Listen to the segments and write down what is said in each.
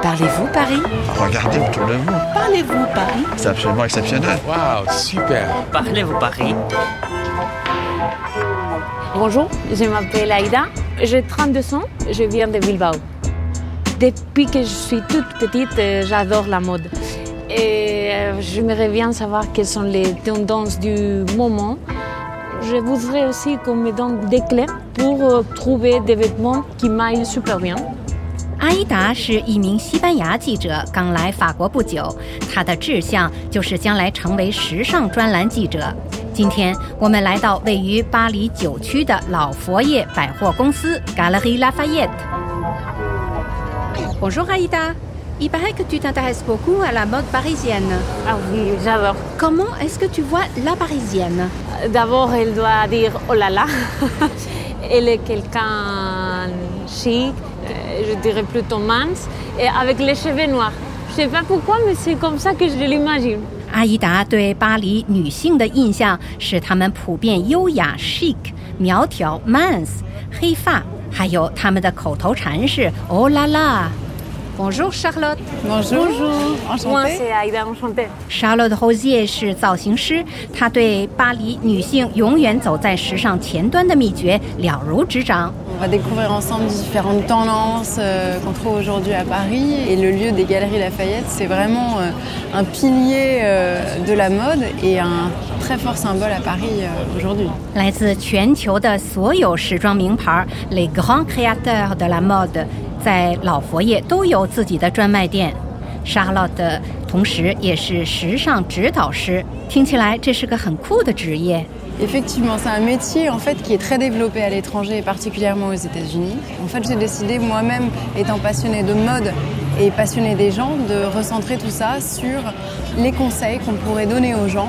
Parlez-vous Paris? Regardez autour de vous. Parlez-vous Paris? C'est absolument exceptionnel. Waouh, super. Parlez-vous Paris? Bonjour, je m'appelle Aïda, j'ai 32 ans, je viens de Bilbao. Depuis que je suis toute petite, euh, j'adore la mode. Et euh, j'aimerais bien savoir quelles sont les tendances du moment. Je voudrais aussi qu'on me donne des clés pour euh, trouver des vêtements qui m'aillent super bien. 阿依达是一名西班牙记者，刚来法国不久。他的志向就是将来成为时尚专栏记者。今天我们来到位于巴黎九区的老佛爷百货公司 Galerie Lafayette。Bonjour Aïda. Il paraît que tu t'intéresses beaucoup à la mode parisienne. Ah oui, j'adore. Comment est-ce que tu vois la parisienne D'abord, elle doit dire oh là là. elle est quelqu'un chic, euh, je dirais plutôt mince, et avec les cheveux noirs. Je sais pas pourquoi, mais c'est comme ça que je l'imagine. 阿依达对巴黎女性的印象是她们普遍优雅 chic、苗条 mince、黑发，还有她们的口头禅是 “oh la la”。Bonjour Charlotte。 Bonjour. Moi, c'est Aïda, enchantée. Charlotte Rosier 是造型师，她对巴黎女性永远走在时尚前端的秘诀了如指掌。 On va découvrir ensemble différentes tendances euh, qu'on trouve aujourd'hui à Paris. Et le lieu des Galeries Lafayette, c'est vraiment euh, un pilier euh, de la mode et un très fort symbole à Paris euh, aujourd'hui. 来自全球的所有时装名牌，les grands créateurs de la mode，在老佛爷都有自己的专卖店。Charlotte 同时也是时尚指导师，听起来这是个很酷的职业。 Effectivement, c'est un métier qui est très développé à l'étranger et particulièrement aux États-Unis. En fait, j'ai décidé moi-même, étant passionnée de mode et passionnée des gens, de recentrer tout ça sur les conseils qu'on pourrait donner aux gens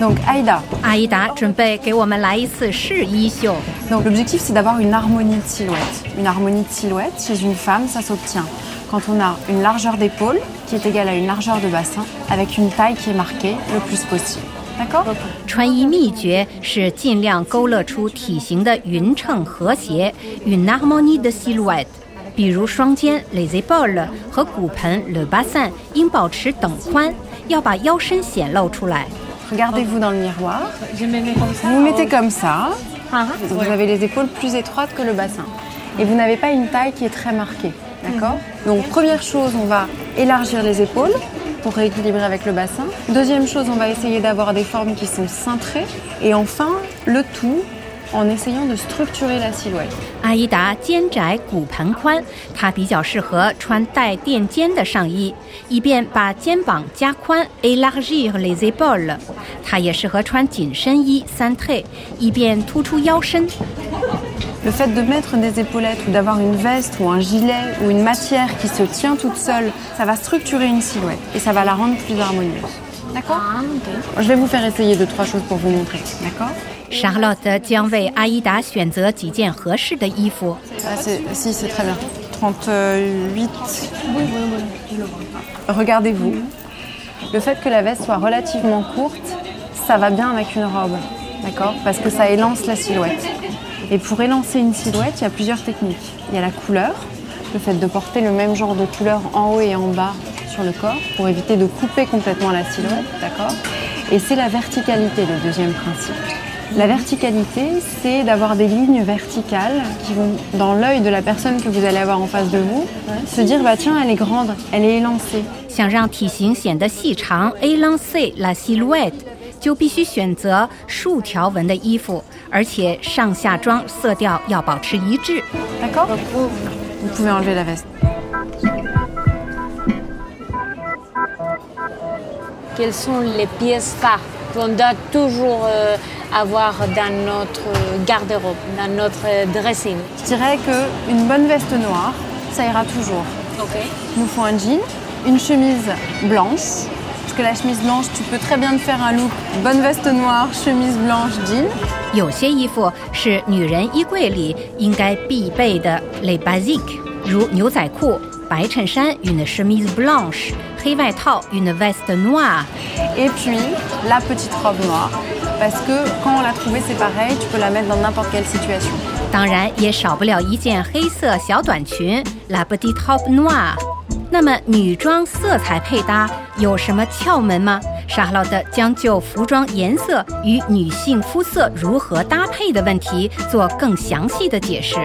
Donc, Aïda. 阿依达准备给我们来一次试衣秀。 Donc l'objectif c'est d'avoir une harmonie de silhouette. Une harmonie de silhouette chez une femme, ça s'obtient quand on a une largeur d'épaule qui est égale à une largeur de bassin avec une taille qui est marquée le plus possible. D'accord 穿衣秘诀是尽量勾勒出体型的匀称和谐，une harmonie de silhouette。比如双肩 les épaules 和骨盆 le bassin 应保持等宽， 要把腰身显露出来。 Regardez-vous dans le miroir. Je me mets comme ça. Vous vous mettez comme ça. Ah, Vous avez les épaules plus étroites que le bassin. Et vous n'avez pas une taille qui est très marquée. D'accord Donc première chose, on va élargir les épaules pour rééquilibrer avec le bassin. Deuxième chose, on va essayer d'avoir des formes qui sont cintrées. Et enfin, le tout en essayant de structurer la silhouette. 阿依达肩窄骨盆宽，她比较适合穿带垫肩的上衣，以便把肩膀加宽 （élargir les épaules）。她也适合穿紧身衣 （cintré），以便突出腰身。 Le fait de mettre des épaulettes ou d'avoir une veste ou un gilet ou une matière qui se tient toute seule, ça va structurer une silhouette et ça va la rendre plus harmonieuse. D'accord Je vais vous faire essayer deux, trois choses pour vous montrer. D'accord Charlotte 将为阿依达选择几件合适的衣服。 Ah, c'est- Si, c'est très bien. 38. Regardez-vous. Le fait que la veste soit relativement courte, ça va bien avec une robe. D'accord Parce que ça élance la silhouette. Et pour élancer une silhouette, il y a plusieurs techniques. Il y a la couleur, le fait de porter le même genre de couleur en haut et en bas sur le corps pour éviter de couper complètement la silhouette. D'accord Et c'est la verticalité, le deuxième principe. La verticalité, c'est d'avoir des lignes verticales qui vont dans l'œil de la personne que vous allez avoir en face de vous, se dire bah tiens elle est grande, elle est élancée. 想让体型显得细长 élancer la silhouette，就必须选择竖条纹的衣服，而且上下装色调要保持一致。 D'accord Vous pouvez enlever la veste. Quelles sont les pièces phares qu'on doit toujours euh, avoir dans notre garde-robe, dans notre dressing Je dirais qu'une bonne veste noire, ça ira toujours. Ok. Il nous faut un jean, une chemise blanche. Parce que la chemise blanche, tu peux très bien te faire un look bonne veste noire, chemise blanche, jean. 有些衣服是女人衣柜里应该必备的 les basiques，如牛仔裤、白衬衫 une chemise blanche、黑外套 une veste noire。 Et puis la petite robe noire. 当然也少不了一件黑色小短裙 la petite robe noire。那么女装色彩配搭有什么窍门吗？沙拉德将就服装颜色与女性肤色如何搭配的问题做更详细的解释。